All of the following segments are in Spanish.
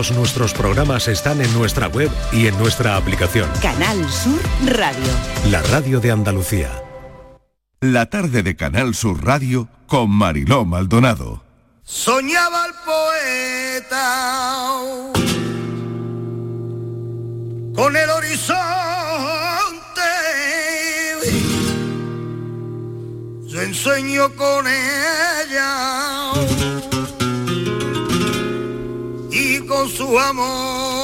Todos nuestros programas están en nuestra web y en nuestra aplicación. Canal Sur Radio. La radio de Andalucía. La tarde de Canal Sur Radio con Mariló Maldonado. Soñaba el poeta con el horizonte. Yo ensueño con ella su amor.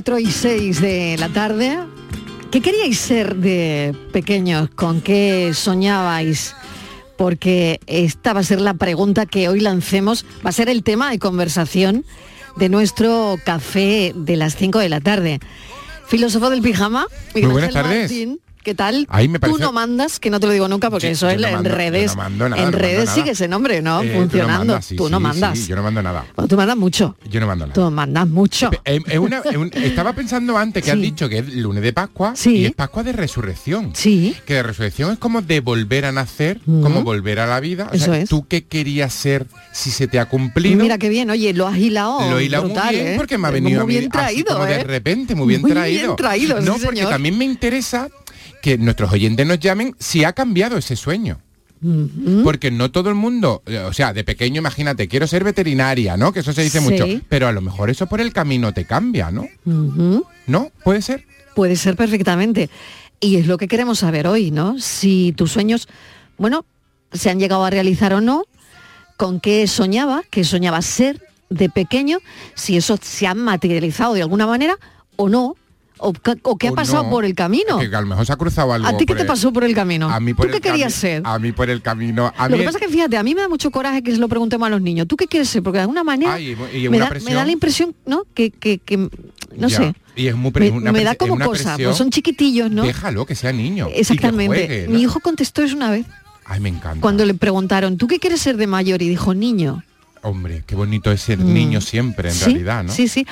Cuatro y 6 de la tarde. ¿Qué queríais ser de pequeños? ¿Con qué soñabais? Porque esta va a ser la pregunta que hoy lancemos, va a ser el tema de conversación de nuestro café de las 5 de la tarde. Filósofo del pijama, Miguel buenas Ángel tardes. Martín, ¿Qué tal? Ahí me Tú parece- no mandas, que no te lo digo nunca porque Sí, eso es no en mando- redes. no mando nada, en no redes nada. sigue ese nombre, ¿no? Eh, tú no Funcionando. mandas, sí, tú no sí, mandas. yo no mando nada. Bueno, tú mandas mucho. Yo no mando nada. Tú mandas mucho. Eh, una- un- estaba pensando antes que has dicho que es lunes de Pascua y es Pascua de resurrección. Sí. Que de resurrección es como de volver a nacer, como volver a la vida. O Eso sea, es. ¿Tú qué querías ser si se te ha cumplido? Mira qué bien, oye, lo has hilado. Lo he hilado brutal, muy bien ¿eh? porque me ha venido muy a mí bien así traído, como de ¿eh? repente, muy bien Muy traído. bien traído, no, porque también me interesa que nuestros oyentes nos llamen si ha cambiado ese sueño. Porque no todo el mundo, eh, o sea, de pequeño imagínate, quiero ser veterinaria, ¿no? Que eso se dice Sí. mucho, pero a lo mejor eso por el camino te cambia, ¿no? ¿No? ¿Puede ser? Puede ser perfectamente. Y es lo que queremos saber hoy, ¿no? Si tus sueños, bueno, se han llegado a realizar o no, con qué soñaba, qué soñaba ser de pequeño, si eso se ha materializado de alguna manera o no, o, o qué ha pasado no. por el camino. Que a lo mejor se ha cruzado algo. ¿A ti qué te el- pasó por el camino? A mí por ¿Tú qué querías ser? A mí por el camino. A Lo mí que pasa es que fíjate, a mí me da mucho coraje que se lo preguntemos a los niños. ¿Tú qué quieres ser? Porque de alguna manera Ay, y me, da, me presión. da la impresión, ¿no? Que, que, que, no Ya. sé. Y es muy me, una me da como cosa, pues son chiquitillos, ¿no? Déjalo, que sea niño. Exactamente. juegue, ¿no? Mi hijo contestó eso una vez Ay, me encanta. cuando le preguntaron, ¿tú qué quieres ser de mayor? Y dijo, niño. Hombre, qué bonito es ser Mm. niño siempre, en sí, realidad, ¿no? Sí, sí.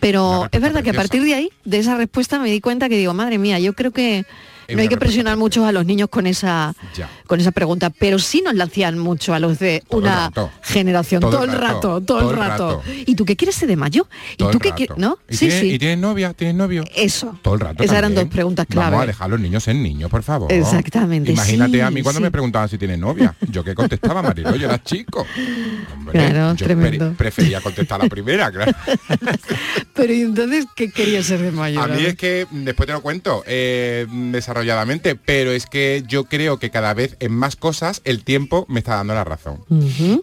Pero es verdad que a partir de ahí, de esa respuesta, me di cuenta que digo, madre mía, yo creo que no hay que presionar mucho a los niños con esa Ya. con esa pregunta, pero sí nos la hacían mucho a los de Todo una generación, Todo todo, el rato, todo, el rato. ¿Y tú qué quieres ser de mayo? ¿Y Todo tú qué quieres? ¿No? ¿Y, Sí, tienes, sí. ¿Y tienes novia? ¿Tienes novio? Eso. Todo el rato. Esas eran dos preguntas clave. Vamos a dejar a los niños en niños, por favor. Exactamente, Imagínate sí, a mí cuando me preguntaban si tienes novia. Yo que contestaba, Marilo, yo era chico. Hombre, Claro, yo tremendo. pre- prefería contestar la primera, claro. Pero ¿y entonces qué querías ser de mayor? A mí es que, después te lo cuento eh, desarrolladamente, pero es que yo creo que cada vez en más cosas el tiempo me está dando la razón.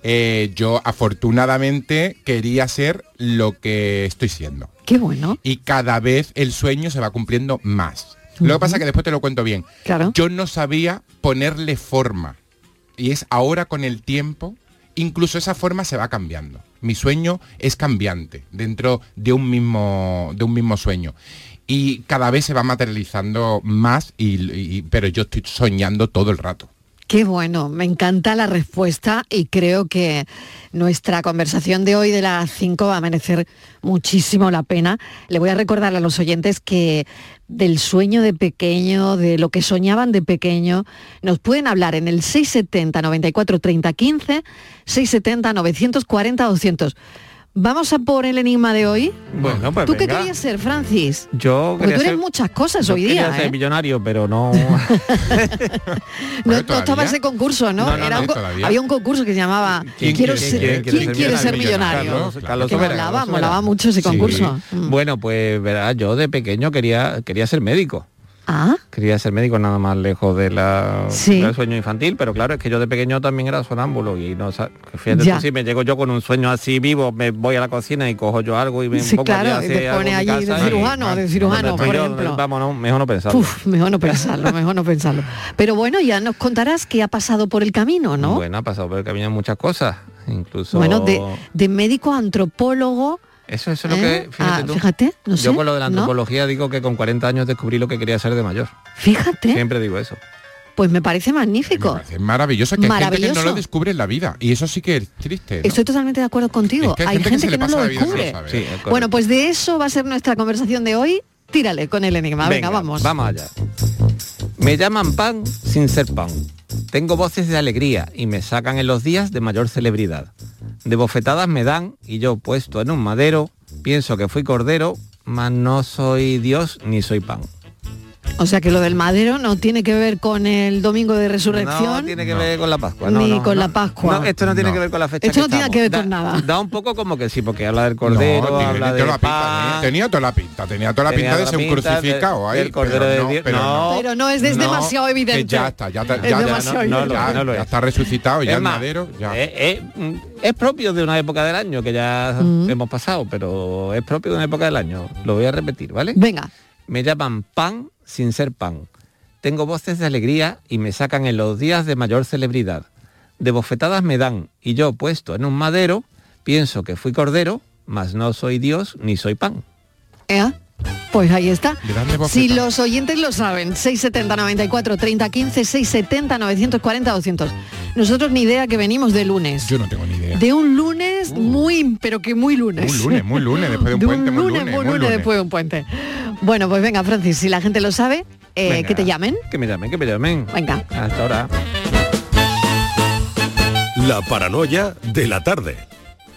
Eh, yo afortunadamente quería ser lo que estoy siendo. Qué bueno. Y cada vez el sueño se va cumpliendo más. Lo que pasa es que después te lo cuento bien. Claro. Yo no sabía ponerle forma. Y es ahora con el tiempo, incluso esa forma se va cambiando. Mi sueño es cambiante dentro de un mismo, de un mismo sueño. Y cada vez se va materializando más, y, pero yo estoy soñando todo el rato. Qué bueno, me encanta la respuesta y creo que nuestra conversación de hoy de las 5 va a merecer muchísimo la pena. Le voy a recordar a los oyentes que del sueño de pequeño, de lo que soñaban de pequeño, nos pueden hablar en el 670 94 30 15, 670 940 200. Vamos a por el enigma de hoy. Bueno, pues ¿Tú qué venga. querías ser, Francis? Yo Porque quería tú eres ser- muchas cosas yo hoy quería día. ser ¿eh? millonario, pero no. No, no estaba ese concurso, ¿no? No, no, Era no, un había un concurso que se llamaba ¿Quién Quiero quiere- ser, quién quiere ¿quién ser quiere ser millonario? millonario? Carlos- Carlos Que Sobera, molaba, Carlos molaba mucho ese Sí. concurso. Mm. Bueno, pues verás, yo de pequeño quería, quería ser médico. Ah, Quería ser médico nada más lejos de la, Sí. del sueño infantil, pero claro, es que yo de pequeño también era sonámbulo y no sa- fíjate Ya. tú, si me llego yo con un sueño así vivo, me voy a la cocina y cojo yo algo y me Sí, pongo claro, allí a y te pone allí de y- cirujano, de cirujano, por yo, ejemplo. Vamos, no, mejor no pensarlo. Uf, mejor no pensarlo, mejor no pensarlo. Pero bueno, ya nos contarás qué ha pasado por el camino, ¿no? Bueno, ha pasado por el camino muchas cosas, incluso... Bueno, de, de médico a antropólogo, Eso, eso es lo ¿Eh? que, fíjate Ah, tú. fíjate, no sé, Yo con lo de la ¿no? antropología digo que con 40 años descubrí lo que quería ser de mayor. Fíjate, Siempre digo eso. pues me parece Me magnífico. parece maravilloso que hay gente que Maravilloso. no lo descubre en la vida. Y eso sí que es triste. ¿no? Estoy totalmente de acuerdo contigo. Es que hay gente se que, le no pasa lo la vida sin descubre. saber. Sí, es correcto. bueno, pues de eso va a ser nuestra conversación de hoy. Tírale con el enigma. Venga, vamos. Vamos allá. Me llaman pan sin ser pan. Tengo voces de alegría y me sacan en los días de mayor celebridad. De bofetadas me dan y yo puesto en un madero, pienso que fui cordero, mas no soy Dios ni soy pan. O sea que lo del madero no tiene que ver con el domingo de No resurrección. tiene que ver con la Pascua. no, Ni no, con no. la Pascua. No, esto no tiene No. que ver con la fecha Esto que no tiene que ver Da- con nada. Da un poco como que sí, porque habla del cordero, No, habla tiene de toda la pinta, tenía toda la pinta, tenía toda la tenía pinta de ser un crucificado de- ahí. pero de no, Dios. pero No, Pero no es, es No, demasiado evidente. ya está, ya está, Es ya, no, no, no está resucitado, ya el madero, eh, eh, mm, es propio de una época del año que ya Mm. hemos pasado, pero es propio de una época del año. Lo voy a repetir, ¿vale? Venga, Me llaman pan sin ser pan. Tengo voces de alegría y me sacan en los días de mayor celebridad. De bofetadas me dan y yo puesto en un madero, pienso que fui cordero, mas no soy Dios ni soy pan. ¿eh? Pues ahí está. Si los oyentes lo saben, 670 94 30 15, 670 940 200. Nosotros ni idea que venimos de lunes. Yo no tengo ni idea. De un lunes muy, pero que muy lunes. Muy lunes, muy lunes, después de un De puente, muy lunes, lunes, muy lunes lunes. después de un puente. Bueno, pues venga, Francis, si la gente lo sabe, eh, Venga. que te llamen. Que me llamen, que me llamen. Venga. Hasta ahora. La paranoia de la tarde.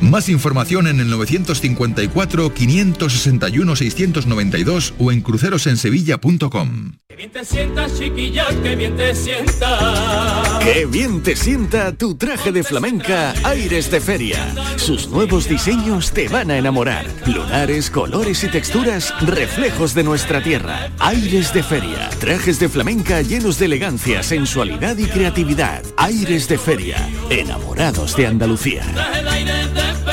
Más información en el 954 561 692 o en crucerosensevilla.com. Que bien te sientas, chiquilla, que bien te sientas. Qué bien te sienta tu traje de flamenca Aires de Feria. Sus nuevos diseños te van a enamorar. Lunares, colores y texturas, reflejos de nuestra tierra. Aires de Feria. Trajes de flamenca llenos de elegancia, sensualidad y creatividad. Aires de Feria. Enamorados de Andalucía.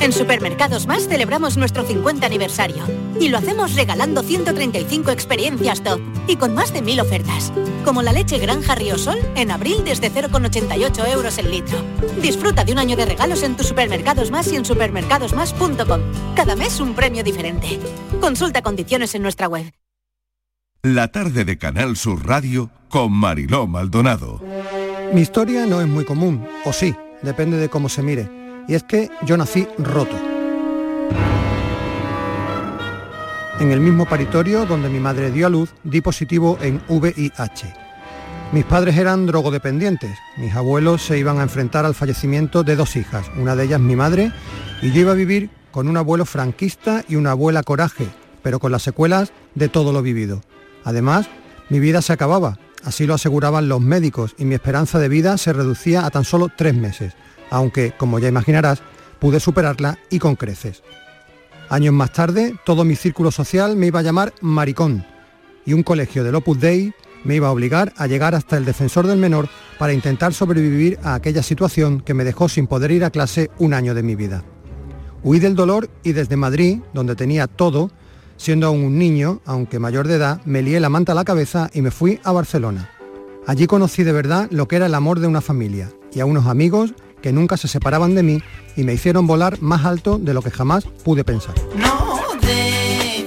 En Supermercados Más celebramos nuestro 50 aniversario y lo hacemos regalando 135 experiencias top y con más de 1000 ofertas, como la leche Granja Ríosol en abril desde 0,88 euros el litro. Disfruta de un año de regalos en tus Supermercados Más y en supermercadosmás.com. Cada mes un premio diferente. Consulta condiciones en nuestra web. La tarde de Canal Sur Radio con Mariló Maldonado. Mi historia no es muy común, o sí, depende de cómo se mire. Y es que yo nací roto. En el mismo paritorio donde mi madre dio a luz, di positivo en VIH. Mis padres eran drogodependientes. Mis abuelos se iban a enfrentar al fallecimiento de dos hijas, una de ellas mi madre, y yo iba a vivir con un abuelo franquista y una abuela coraje, pero con las secuelas de todo lo vivido. Además, mi vida se acababa, así lo aseguraban los médicos, y mi esperanza de vida se reducía a tan solo tres meses, aunque, como ya imaginarás, pude superarla y con creces. Años más tarde, todo mi círculo social me iba a llamar maricón, y un colegio del Opus Dei me iba a obligar a llegar hasta el defensor del menor para intentar sobrevivir a aquella situación que me dejó sin poder ir a clase un año de mi vida. Huí del dolor y desde Madrid, donde tenía todo, siendo aún un niño, aunque mayor de edad, me lié la manta a la cabeza y me fui a Barcelona. Allí conocí de verdad lo que era el amor de una familia y a unos amigos que nunca se separaban de mí y me hicieron volar más alto de lo que jamás pude pensar. No dejes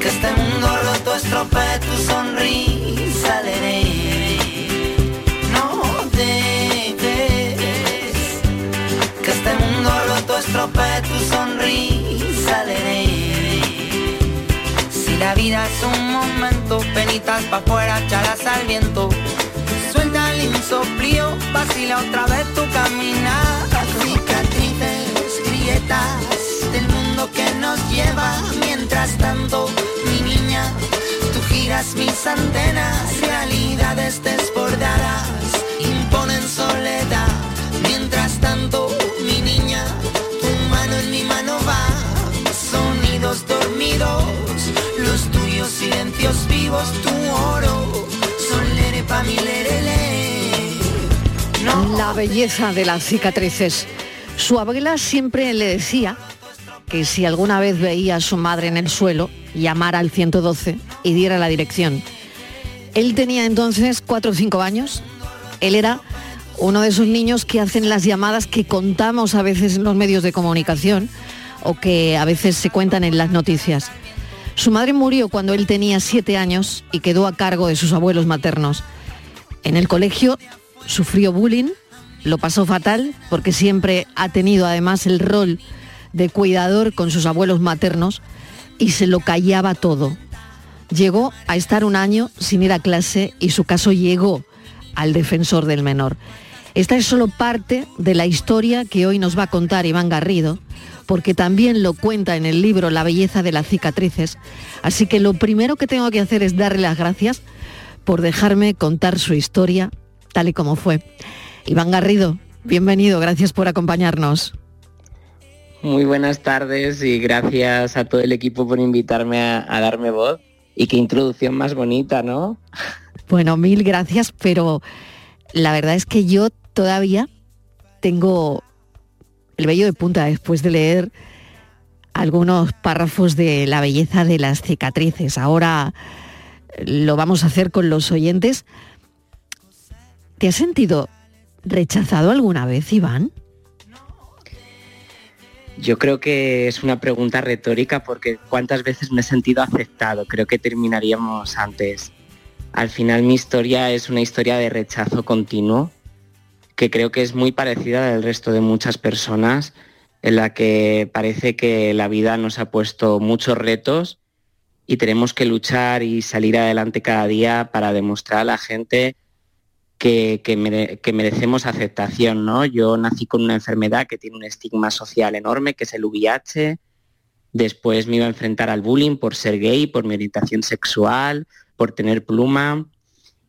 que este mundo roto estropee tu sonrisa de. No dejes que este mundo roto estropee tu sonrisa de. Si la vida es un momento, penitas pa' afuera, chalas al viento. Insoplío, vacila otra vez tu caminar. Cicatrices, grietas del mundo que nos lleva. Mientras tanto, mi niña, tú giras mis antenas. Realidades desbordadas imponen soledad. Mientras tanto, mi niña, tu mano en mi mano va. Sonidos dormidos, los tuyos silencios vivos, tu oro. Solere pa' mi lerele. La belleza de las cicatrices. Su abuela siempre le decía que si alguna vez veía a su madre en el suelo, llamara al 112 y diera la dirección. Él tenía entonces 4 o 5 años. Él era uno de esos niños que hacen las llamadas que contamos a veces en los medios de comunicación o que a veces se cuentan en las noticias. Su madre murió cuando él tenía 7 años y quedó a cargo de sus abuelos maternos. En el colegio sufrió bullying, lo pasó fatal porque siempre ha tenido además el rol de cuidador con sus abuelos maternos y se lo callaba todo. Llegó a estar un año sin ir a clase y su caso llegó al defensor del menor. Esta es solo parte de la historia que hoy nos va a contar Iván Garrido, porque también lo cuenta en el libro La belleza de las cicatrices. Así que lo primero que tengo que hacer es darle las gracias por dejarme contar su historia tal y como fue. Iván Garrido, bienvenido, gracias por acompañarnos. Muy buenas tardes y gracias a todo el equipo por invitarme a, a darme voz. Y qué introducción más bonita, ¿no? Bueno, mil gracias, pero la verdad es que yo todavía tengo el vello de punta después de leer algunos párrafos de la belleza de las cicatrices. Ahora lo vamos a hacer con los oyentes. ¿Te has sentido rechazado alguna vez, Iván? Yo creo que es una pregunta retórica porque cuántas veces me he sentido aceptado. Creo que terminaríamos antes. Al final mi historia es una historia de rechazo continuo que creo que es muy parecida al resto de muchas personas en la que parece que la vida nos ha puesto muchos retos y tenemos que luchar y salir adelante cada día para demostrar a la gente que, que, mere- que merecemos aceptación. ¿no? Yo nací con una enfermedad que tiene un estigma social enorme, que es el VIH. Después me iba a enfrentar al bullying por ser gay, por mi orientación sexual, por tener pluma.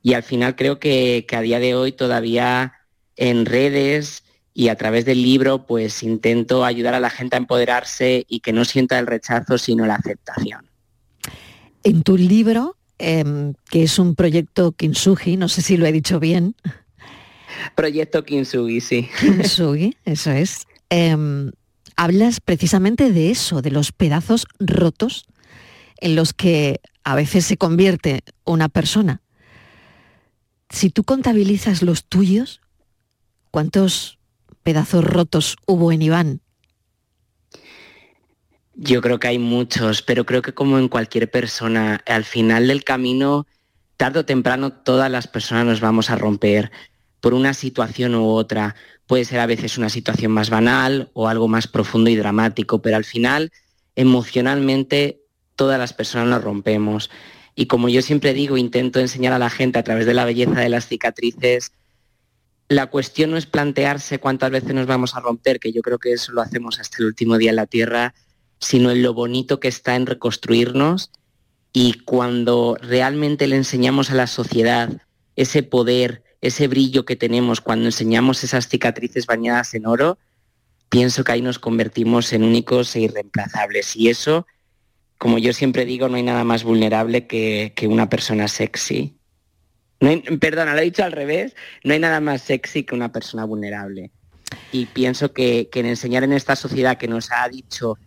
Y al final creo que, que a día de hoy todavía en redes y a través del libro pues intento ayudar a la gente a empoderarse y que no sienta el rechazo sino la aceptación. En tu libro, em, que es un proyecto Kintsugi, no sé si lo he dicho bien. Proyecto Kintsugi, sí. Kintsugi, eso es. em, hablas precisamente de eso, de los pedazos rotos en los que a veces se convierte una persona. Si tú contabilizas los tuyos, ¿cuántos pedazos rotos hubo en Iván? Yo creo que hay muchos, pero creo que como en cualquier persona, al final del camino, tarde o temprano todas las personas nos vamos a romper por una situación u otra. Puede ser a veces una situación más banal o algo más profundo y dramático, pero al final emocionalmente todas las personas nos rompemos. Y como yo siempre digo, intento enseñar a la gente a través de la belleza de las cicatrices, la cuestión no es plantearse cuántas veces nos vamos a romper, que yo creo que eso lo hacemos hasta el último día en la Tierra, sino en lo bonito que está en reconstruirnos y cuando realmente le enseñamos a la sociedad ese poder, ese brillo que tenemos cuando enseñamos esas cicatrices bañadas en oro, pienso que ahí nos convertimos en únicos e irreemplazables. Y eso, como yo siempre digo, no hay nada más vulnerable que, una persona sexy. perdona, lo he dicho al revés, no hay nada más sexy que una persona vulnerable. Y pienso que, que en enseñar en esta sociedad que nos ha dicho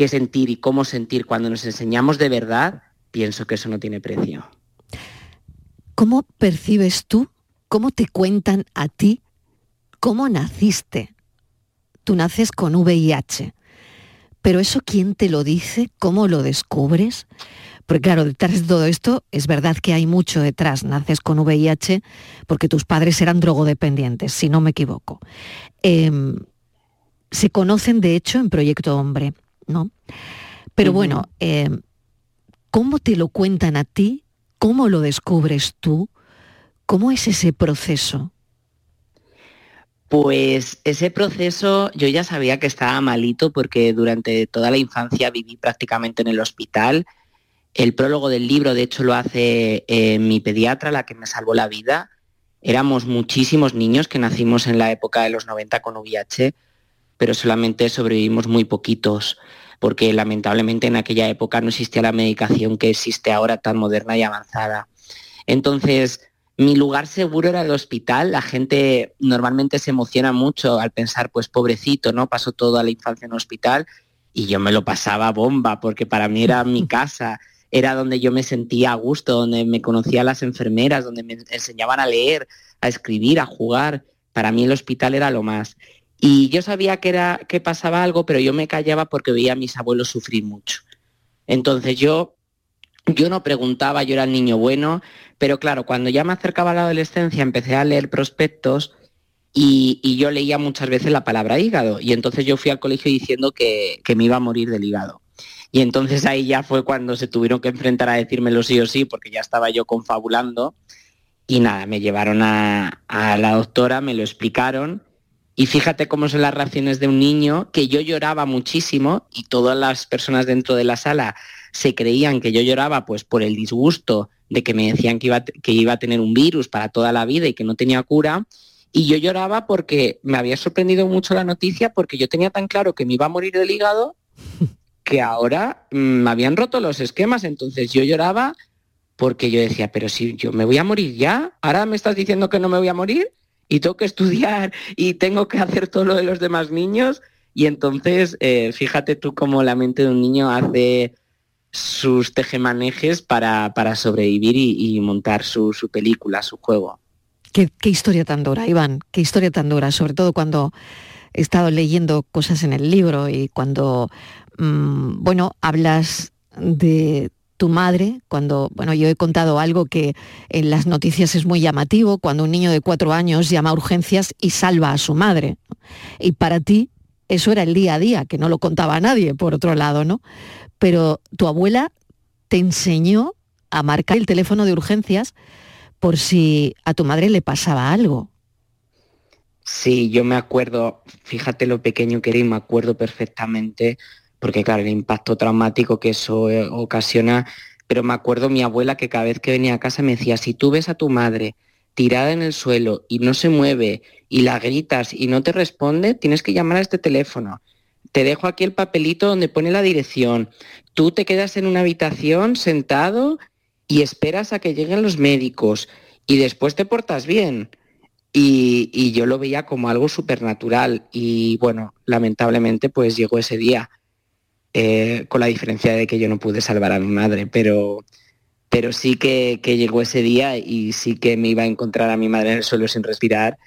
qué sentir y cómo sentir cuando nos enseñamos de verdad, pienso que eso no tiene precio. ¿Cómo percibes tú, cómo te cuentan a ti, cómo naciste? Tú naces con VIH, pero eso quién te lo dice, cómo lo descubres? Porque claro, detrás de todo esto es verdad que hay mucho detrás. Naces con VIH porque tus padres eran drogodependientes, si no me equivoco. Em, se conocen de hecho en Proyecto Hombre, ¿no? Pero bueno, em, ¿Cómo te lo cuentan a ti? ¿Cómo lo descubres tú? ¿Cómo es ese proceso? Pues ese proceso yo ya sabía que estaba malito porque durante toda la infancia viví prácticamente en el hospital. El prólogo del libro, de hecho, lo hace eh, mi pediatra, la que me salvó la vida. Éramos muchísimos niños que nacimos en la época de los 90 con VIH, pero solamente sobrevivimos muy poquitos porque lamentablemente en aquella época no existía la medicación que existe ahora tan moderna y avanzada. Entonces, mi lugar seguro era el hospital. La gente normalmente se emociona mucho al pensar, pues pobrecito, ¿no? Pasó toda la infancia en hospital y yo me lo pasaba bomba porque para mí era mi casa, era donde yo me sentía a gusto, donde me conocía a las enfermeras, donde me enseñaban a leer, a escribir, a jugar. Para mí el hospital era lo más. Y yo sabía que, era, que pasaba algo, pero yo me callaba porque veía a mis abuelos sufrir mucho. Entonces yo, yo no preguntaba, yo era el niño bueno, pero claro, cuando ya me acercaba a la adolescencia empecé a leer prospectos y, yo leía muchas veces la palabra hígado. Y entonces yo fui al colegio diciendo que, me iba a morir del hígado. Y entonces ahí ya fue cuando se tuvieron que enfrentar a decírmelo sí o sí, porque ya estaba yo confabulando. Y nada, me llevaron a, a la doctora, me lo explicaron y fíjate cómo son las reacciones de un niño, que yo lloraba muchísimo y todas las personas dentro de la sala se creían que yo lloraba pues por el disgusto de que me decían que iba, que iba a tener un virus para toda la vida y que no tenía cura. Y yo lloraba porque me había sorprendido mucho la noticia porque yo tenía tan claro que me iba a morir del hígado que ahora mm, me habían roto los esquemas. Entonces yo lloraba porque yo decía, pero si yo me voy a morir ya, ahora me estás diciendo que no me voy a morir y tengo que estudiar y tengo que hacer todo lo de los demás niños. Y entonces, eh, fíjate tú cómo la mente de un niño hace sus tejemanejes para, para sobrevivir y, montar su, película, su juego. ¿Qué, historia tan dura, Iván, qué historia tan dura, sobre todo cuando he estado leyendo cosas en el libro y cuando, mm, bueno, hablas de tu madre, cuando, bueno, yo he contado algo que en las noticias es muy llamativo, cuando un niño de cuatro años llama a urgencias y salva a su madre. Y para ti eso era el día a día, que no lo contaba a nadie, por otro lado, ¿no? Pero tu abuela te enseñó a marcar el teléfono de urgencias por si a tu madre le pasaba algo. Sí, yo me acuerdo, fíjate lo pequeño que era y me acuerdo perfectamente porque claro, el impacto traumático que eso eh, ocasiona, pero me acuerdo mi abuela que cada vez que venía a casa me decía, si tú ves a tu madre tirada en el suelo y no se mueve y la gritas y no te responde, tienes que llamar a este teléfono. Te dejo aquí el papelito donde pone la dirección. Tú te quedas en una habitación sentado y esperas a que lleguen los médicos y después te portas bien. Y, y yo lo veía como algo supernatural y bueno, lamentablemente pues llegó ese día. Eh, con la diferencia de que yo no pude salvar a mi madre, pero, pero sí que, llegó ese día y sí que me iba a encontrar a mi madre en el suelo sin respirar.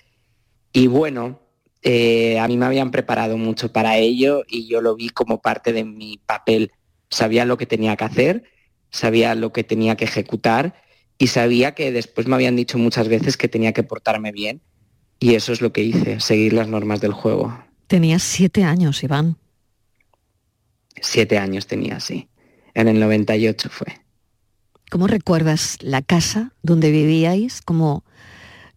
Y bueno, eh, a mí me habían preparado mucho para ello y yo lo vi como parte de mi papel. Sabía lo que tenía que hacer, sabía lo que tenía que ejecutar y sabía que después me habían dicho muchas veces que tenía que portarme bien y eso es lo que hice, seguir las normas del juego. Tenías siete años, Iván. Siete años tenía, sí. En el 98 fue. ¿Cómo recuerdas la casa donde vivíais? ¿Cómo,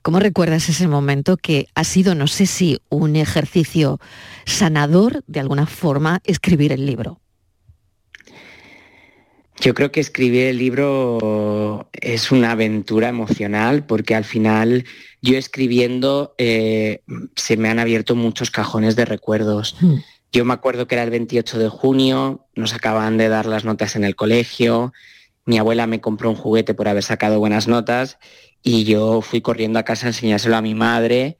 ¿Cómo recuerdas ese momento que ha sido, no sé si un ejercicio sanador, de alguna forma, escribir el libro? Yo creo que escribir el libro es una aventura emocional porque al final yo escribiendo eh, se me han abierto muchos cajones de recuerdos. Hmm. Yo me acuerdo que era el 28 de junio, nos acaban de dar las notas en el colegio, mi abuela me compró un juguete por haber sacado buenas notas y yo fui corriendo a casa a enseñárselo a mi madre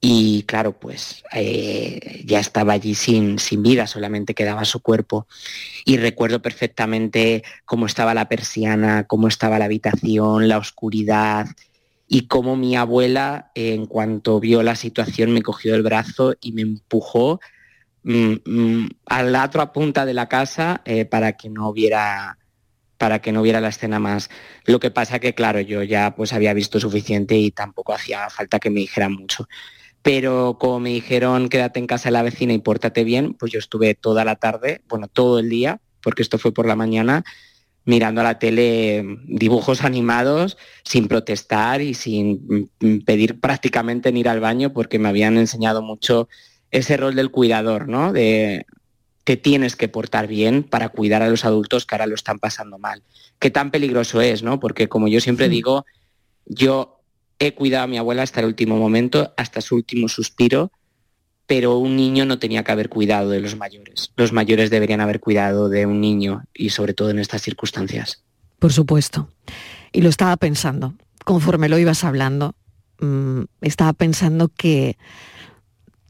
y claro, pues eh, ya estaba allí sin, sin vida, solamente quedaba su cuerpo. Y recuerdo perfectamente cómo estaba la persiana, cómo estaba la habitación, la oscuridad y cómo mi abuela, en cuanto vio la situación, me cogió el brazo y me empujó a la otra punta de la casa eh, para que no hubiera para que no hubiera la escena más. Lo que pasa que, claro, yo ya pues había visto suficiente y tampoco hacía falta que me dijeran mucho pero como me dijeron quédate en casa de la vecina y pórtate bien, pues yo estuve toda la tarde, bueno, todo el día, porque esto fue por la mañana, mirando a la tele dibujos animados sin protestar y sin pedir prácticamente ni ir al baño porque me habían enseñado mucho ese rol del cuidador, ¿no? De que tienes que portar bien para cuidar a los adultos que ahora lo están pasando mal. Qué tan peligroso es, ¿no? Porque como yo siempre digo, yo he cuidado a mi abuela hasta el último momento, hasta su último suspiro, pero un niño no tenía que haber cuidado de los mayores. Los mayores deberían haber cuidado de un niño y sobre todo en estas circunstancias. Por supuesto. Y lo estaba pensando, conforme lo ibas hablando, mm, estaba pensando que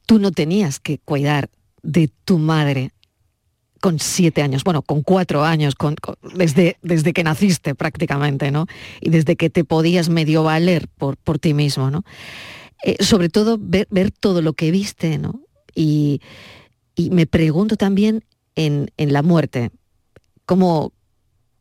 tú no tenías que cuidar de tu madre con siete años, bueno, con cuatro años, desde, desde que naciste prácticamente, ¿no? Y desde que te podías medio valer por, por ti mismo, ¿no? Eh, sobre todo ver, todo lo que viste, ¿no? Y, me pregunto también en, la muerte, ¿cómo,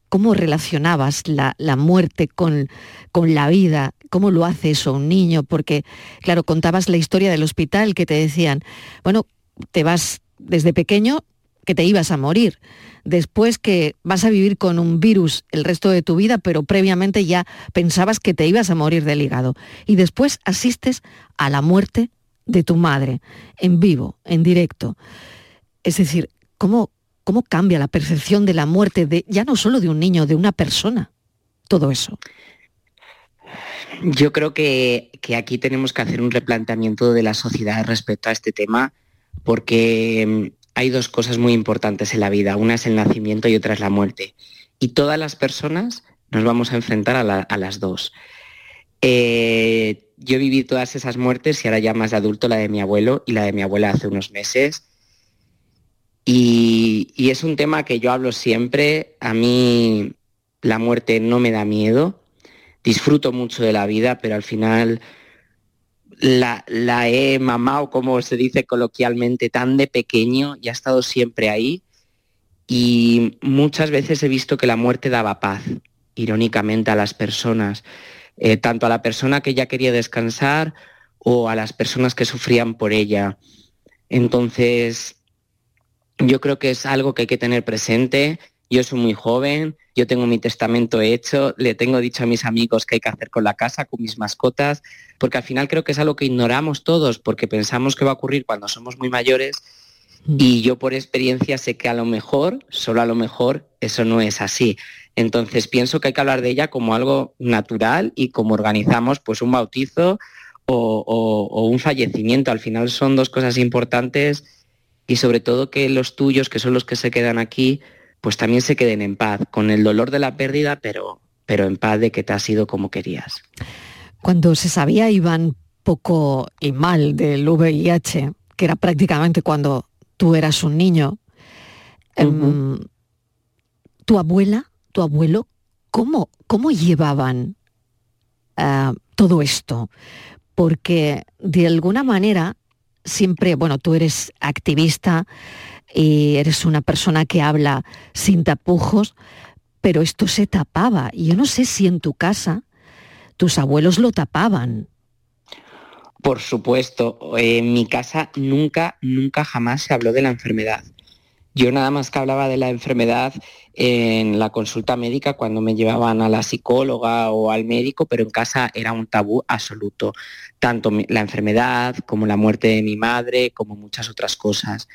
cómo relacionabas la, la muerte con, con la vida? ¿Cómo lo hace eso un niño? Porque, claro, contabas la historia del hospital que te decían, bueno, te vas desde pequeño que te ibas a morir, después que vas a vivir con un virus el resto de tu vida, pero previamente ya pensabas que te ibas a morir del hígado, y después asistes a la muerte de tu madre, en vivo, en directo. Es decir, ¿cómo, cómo cambia la percepción de la muerte de ya no solo de un niño, de una persona? Todo eso. Yo creo que, que, aquí tenemos que hacer un replanteamiento de la sociedad respecto a este tema, porque hay dos cosas muy importantes en la vida. Una es el nacimiento y otra es la muerte. Y todas las personas nos vamos a enfrentar a, las dos. Eh, yo viví todas esas muertes y ahora ya más de adulto la de mi abuelo y la de mi abuela hace unos meses. Y, es un tema que yo hablo siempre. A mí la muerte no me da miedo. Disfruto mucho de la vida, pero al final la, la he mamado, como se dice coloquialmente, tan de pequeño y ha estado siempre ahí. Y muchas veces he visto que la muerte daba paz, irónicamente, a las personas, eh, tanto a la persona que ya quería descansar o a las personas que sufrían por ella. Entonces, yo creo que es algo que hay que tener presente. Yo soy muy joven, yo tengo mi testamento hecho, le tengo dicho a mis amigos qué hay que hacer con la casa, con mis mascotas, porque al final creo que es algo que ignoramos todos, porque pensamos que va a ocurrir cuando somos muy mayores mm. y yo por experiencia sé que a lo mejor, solo a lo mejor, eso no es así. Entonces pienso que hay que hablar de ella como algo natural y como organizamos pues un bautizo o, o un fallecimiento. Al final son dos cosas importantes y sobre todo que los tuyos, que son los que se quedan aquí, pues también se queden en paz, con el dolor de la pérdida, pero, pero en paz de que te ha sido como querías. Cuando se sabía, Iván, poco y mal del VIH, que era prácticamente cuando tú eras un niño, em, tu abuela, tu abuelo, ¿cómo, cómo llevaban eh, todo esto? Porque de alguna manera, siempre, bueno, tú eres activista, y eres una persona que habla sin tapujos, pero esto se tapaba. Y yo no sé si en tu casa tus abuelos lo tapaban. Por supuesto, en mi casa nunca, nunca jamás se habló de la enfermedad. Yo nada más que hablaba de la enfermedad en la consulta médica cuando me llevaban a la psicóloga o al médico, pero en casa era un tabú absoluto. Tanto la enfermedad como la muerte de mi madre, como muchas otras cosas.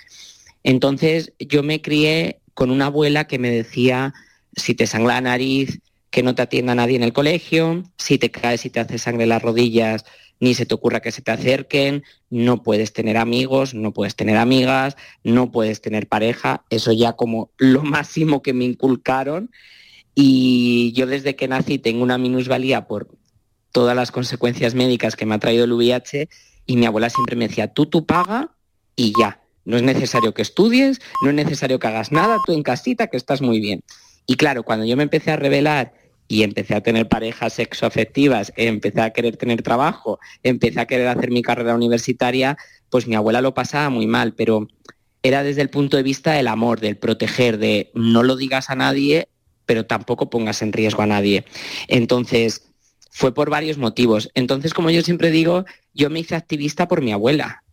Entonces yo me crié con una abuela que me decía, si te sangra la nariz, que no te atienda nadie en el colegio, si te caes y te hace sangre las rodillas, ni se te ocurra que se te acerquen, no puedes tener amigos, no puedes tener amigas, no puedes tener pareja, eso ya como lo máximo que me inculcaron. Y yo desde que nací tengo una minusvalía por todas las consecuencias médicas que me ha traído el VIH y mi abuela siempre me decía, tú tú paga y ya, no es necesario que estudies, no es necesario que hagas nada, tú en casita que estás muy bien. Y claro, cuando yo me empecé a revelar y empecé a tener parejas sexoafectivas, empecé a querer tener trabajo, empecé a querer hacer mi carrera universitaria, pues mi abuela lo pasaba muy mal, pero era desde el punto de vista del amor, del proteger, de no lo digas a nadie, pero tampoco pongas en riesgo a nadie. Entonces, fue por varios motivos. Entonces, como yo siempre digo, yo me hice activista por mi abuela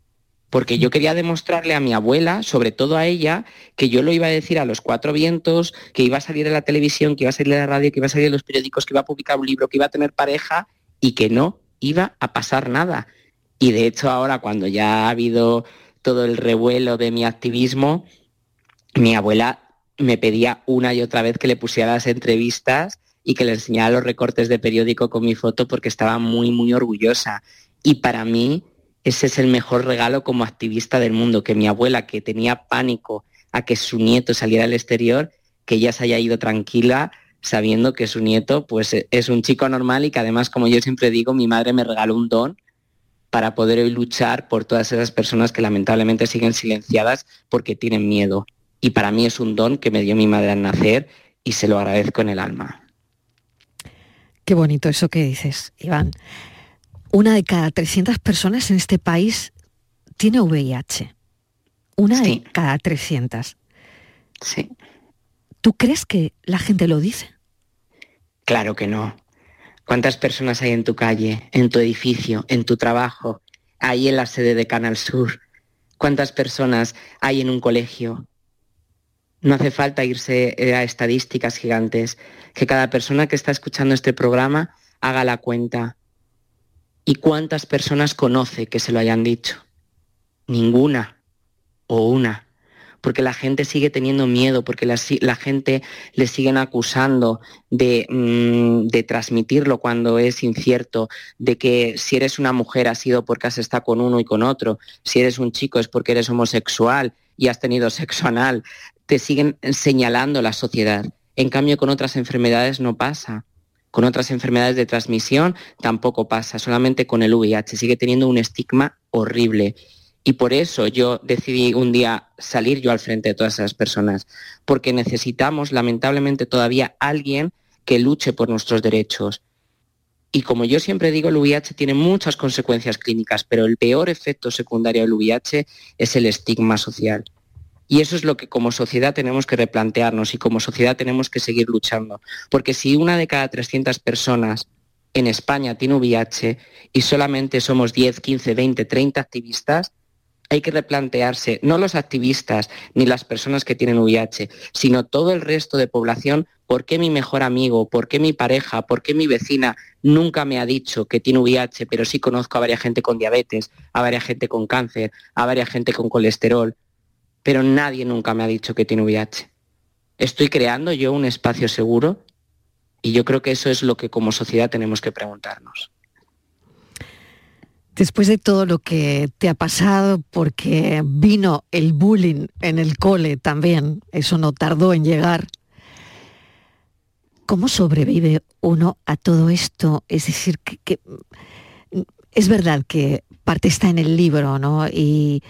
porque yo quería demostrarle a mi abuela, sobre todo a ella, que yo lo iba a decir a los cuatro vientos, que iba a salir en la televisión, que iba a salir en la radio, que iba a salir en los periódicos, que iba a publicar un libro, que iba a tener pareja y que no iba a pasar nada. Y de hecho ahora cuando ya ha habido todo el revuelo de mi activismo, mi abuela me pedía una y otra vez que le pusiera las entrevistas y que le enseñara los recortes de periódico con mi foto porque estaba muy, muy orgullosa. Y para mí ese es el mejor regalo como activista del mundo, que mi abuela, que tenía pánico a que su nieto saliera al exterior, que ella se haya ido tranquila sabiendo que su nieto pues es un chico normal y que además, como yo siempre digo, mi madre me regaló un don para poder hoy luchar por todas esas personas que lamentablemente siguen silenciadas porque tienen miedo. Y para mí es un don que me dio mi madre al nacer y se lo agradezco en el alma. Qué bonito eso que dices, Iván una de cada 300 personas en este país tiene VIH. Una de cada 300. Sí. ¿Tú crees que la gente lo dice? Claro que no. ¿Cuántas personas hay en tu calle, en tu edificio, en tu trabajo, ahí en la sede de Canal Sur? ¿Cuántas personas hay en un colegio? No hace falta irse eh, a estadísticas gigantes. Que cada persona que está escuchando este programa haga la cuenta ¿Y cuántas personas conoce que se lo hayan dicho? Ninguna o una. Porque la gente sigue teniendo miedo, porque la, gente le siguen acusando de, mm, de, transmitirlo cuando es incierto, de que si eres una mujer ha sido porque has estado con uno y con otro, si eres un chico es porque eres homosexual y has tenido sexo anal. Te siguen señalando la sociedad. En cambio, con otras enfermedades no pasa. Con otras enfermedades de transmisión tampoco pasa, solamente con el VIH. Sigue teniendo un estigma horrible. Y por eso yo decidí un día salir yo al frente de todas esas personas, porque necesitamos lamentablemente todavía alguien que luche por nuestros derechos. Y como yo siempre digo, el VIH tiene muchas consecuencias clínicas, pero el peor efecto secundario del VIH es el estigma social. Y eso es lo que como sociedad tenemos que replantearnos y como sociedad tenemos que seguir luchando. Porque si una de cada 300 personas en España tiene VIH y solamente somos 10, 15, 20, 30 activistas, hay que replantearse, no los activistas ni las personas que tienen VIH, sino todo el resto de población, por qué mi mejor amigo, por qué mi pareja, por qué mi vecina nunca me ha dicho que tiene VIH, pero sí conozco a varias gente con diabetes, a varias gente con cáncer, a varias gente con colesterol, pero nadie nunca me ha dicho que tiene VIH. Estoy creando yo un espacio seguro y yo creo que eso es lo que como sociedad tenemos que preguntarnos. Después de todo lo que te ha pasado, porque vino el bullying en el cole también, eso no tardó en llegar, ¿cómo sobrevive uno a todo esto? Es decir, que, es verdad que parte está en el libro, ¿no? Y,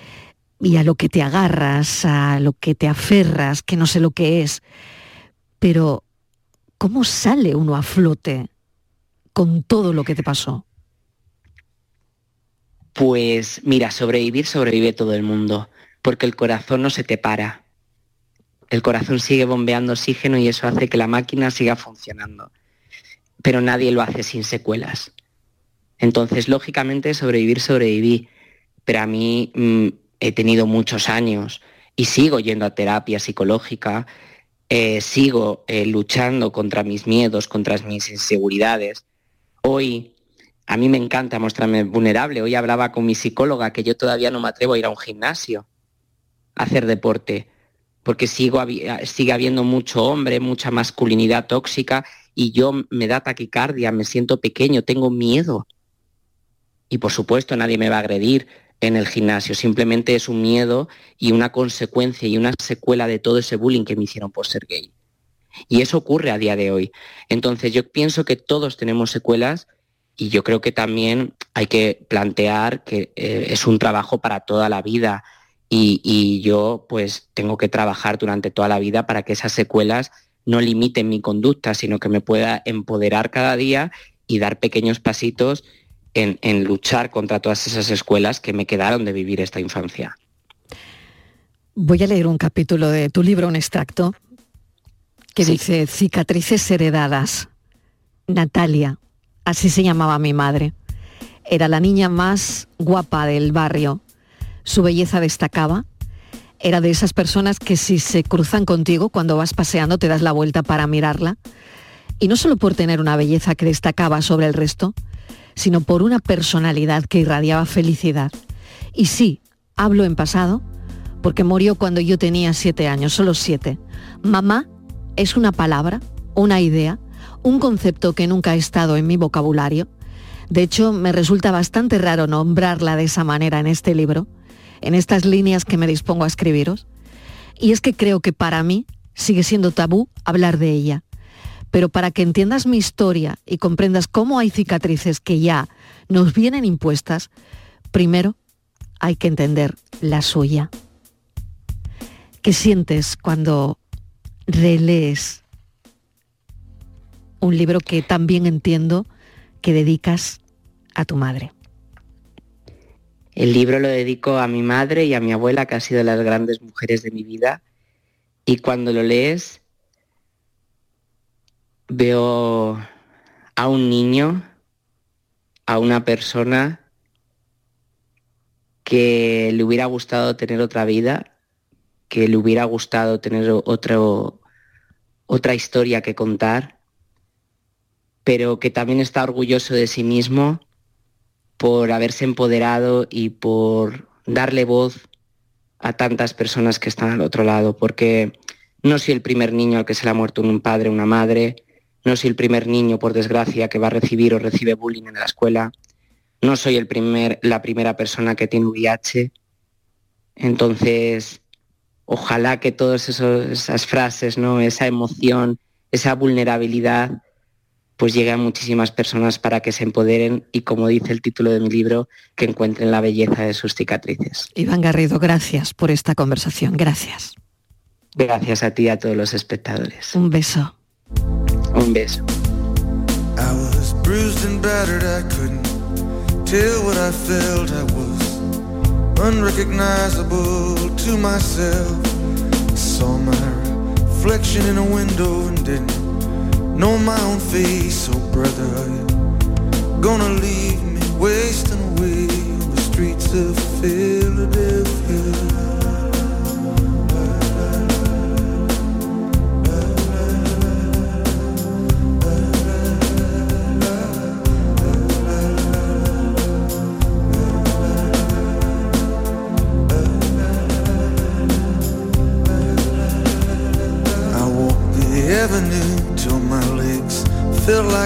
y a lo que te agarras, a lo que te aferras, que no sé lo que es. Pero, ¿cómo sale uno a flote con todo lo que te pasó? Pues mira, sobrevivir sobrevive todo el mundo, porque el corazón no se te para. El corazón sigue bombeando oxígeno y eso hace que la máquina siga funcionando. Pero nadie lo hace sin secuelas. Entonces, lógicamente, sobrevivir, sobreviví. Pero a mí mm, he tenido muchos años y sigo yendo a terapia psicológica, eh, sigo eh, luchando contra mis miedos, contra mis inseguridades. Hoy a mí me encanta mostrarme vulnerable. Hoy hablaba con mi psicóloga que yo todavía no me atrevo a ir a un gimnasio a hacer deporte, porque sigo, sigue habiendo mucho hombre, mucha masculinidad tóxica y yo me da taquicardia, me siento pequeño, tengo miedo. Y por supuesto nadie me va a agredir en el gimnasio, simplemente es un miedo y una consecuencia y una secuela de todo ese bullying que me hicieron por ser gay. Y eso ocurre a día de hoy. Entonces yo pienso que todos tenemos secuelas y yo creo que también hay que plantear que eh, es un trabajo para toda la vida y, y, yo pues tengo que trabajar durante toda la vida para que esas secuelas no limiten mi conducta, sino que me pueda empoderar cada día y dar pequeños pasitos en, luchar contra todas esas escuelas que me quedaron de vivir esta infancia. Voy a leer un capítulo de tu libro, un extracto, que dice Cicatrices heredadas. Natalia, así se llamaba mi madre. Era la niña más guapa del barrio. Su belleza destacaba. Era de esas personas que si se cruzan contigo cuando vas paseando te das la vuelta para mirarla. Y no solo por tener una belleza que destacaba sobre el resto, sino por una personalidad que irradiaba felicidad. Y sí, hablo en pasado, porque murió cuando yo tenía siete años, solo siete. Mamá es una palabra, una idea, un concepto que nunca ha estado en mi vocabulario. De hecho, me resulta bastante raro nombrarla de esa manera en este libro, en estas líneas que me dispongo a escribiros. Y es que creo que para mí sigue siendo tabú hablar de ella. Pero para que entiendas mi historia y comprendas cómo hay cicatrices que ya nos vienen impuestas, primero hay que entender la suya. ¿Qué sientes cuando relees un libro que también entiendo que dedicas a tu madre? El libro lo dedico a mi madre y a mi abuela, que han sido las grandes mujeres de mi vida. Y cuando lo lees, veo a un niño, a una persona que le hubiera gustado tener otra vida, que le hubiera gustado tener otro, otra historia que contar, pero que también está orgulloso de sí mismo por haberse empoderado y por darle voz a tantas personas que están al otro lado, porque no soy el primer niño al que se le ha muerto un padre, una madre, no soy el primer niño, por desgracia, que va a recibir o recibe bullying en la escuela. No soy el primer, la primera persona que tiene VIH. Entonces, ojalá que todas esas frases, ¿no? esa emoción, esa vulnerabilidad, pues llegue a muchísimas personas para que se empoderen y, como dice el título de mi libro, que encuentren la belleza de sus cicatrices. Iván Garrido, gracias por esta conversación. Gracias. Gracias a ti y a todos los espectadores. Un beso. Un beso. I was bruised and battered, I couldn't tell what I felt. I was unrecognizable to myself. Saw my reflection in a window and didn't know my own face. Oh, brother, are you gonna leave me wasting away on the streets of Philadelphia?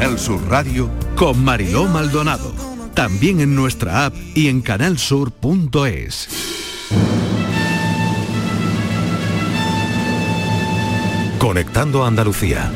Canal Sur Radio con Mariló Maldonado. También en nuestra app y en canalsur.es. Conectando Andalucía.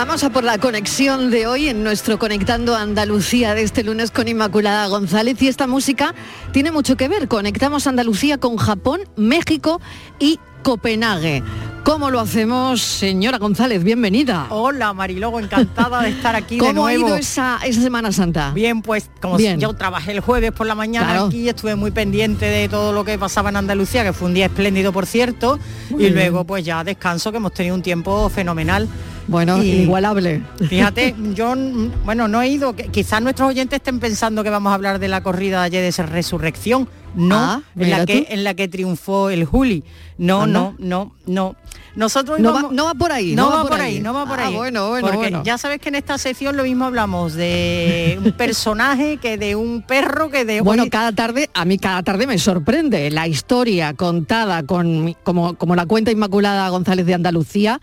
Vamos a por la conexión de hoy en nuestro Conectando Andalucía de este lunes con Inmaculada González y esta música tiene mucho que ver. Conectamos Andalucía con Japón, México y Copenhague. ¿Cómo lo hacemos, señora González? Bienvenida. Hola, Marilogo, encantada de estar aquí de ¿Cómo ha nuevo. ido esa, esa Semana Santa? Bien, pues como Bien. yo trabajé el jueves por la mañana Claro. aquí, estuve muy pendiente de todo lo que pasaba en Andalucía, que fue un día espléndido, por cierto, Muy y bien. luego pues ya descanso, que hemos tenido un tiempo fenomenal. Bueno, Y- igualable. Fíjate, yo, bueno, no he ido, quizás nuestros oyentes estén pensando que vamos a hablar de la corrida de ayer de esa resurrección. No, Ah, en, la que, tú. en la que triunfó el Juli. No, Anda. no, no, no. Nosotros No va- no va por ahí, No, va, por ahí, no va por Ah, ahí. bueno, bueno, Porque bueno. ya sabes que en esta sección lo mismo hablamos de un personaje que de un perro que de Bueno, hoy- cada tarde, a mí cada tarde me sorprende la historia contada con como, como la cuenta Inmaculada González de Andalucía.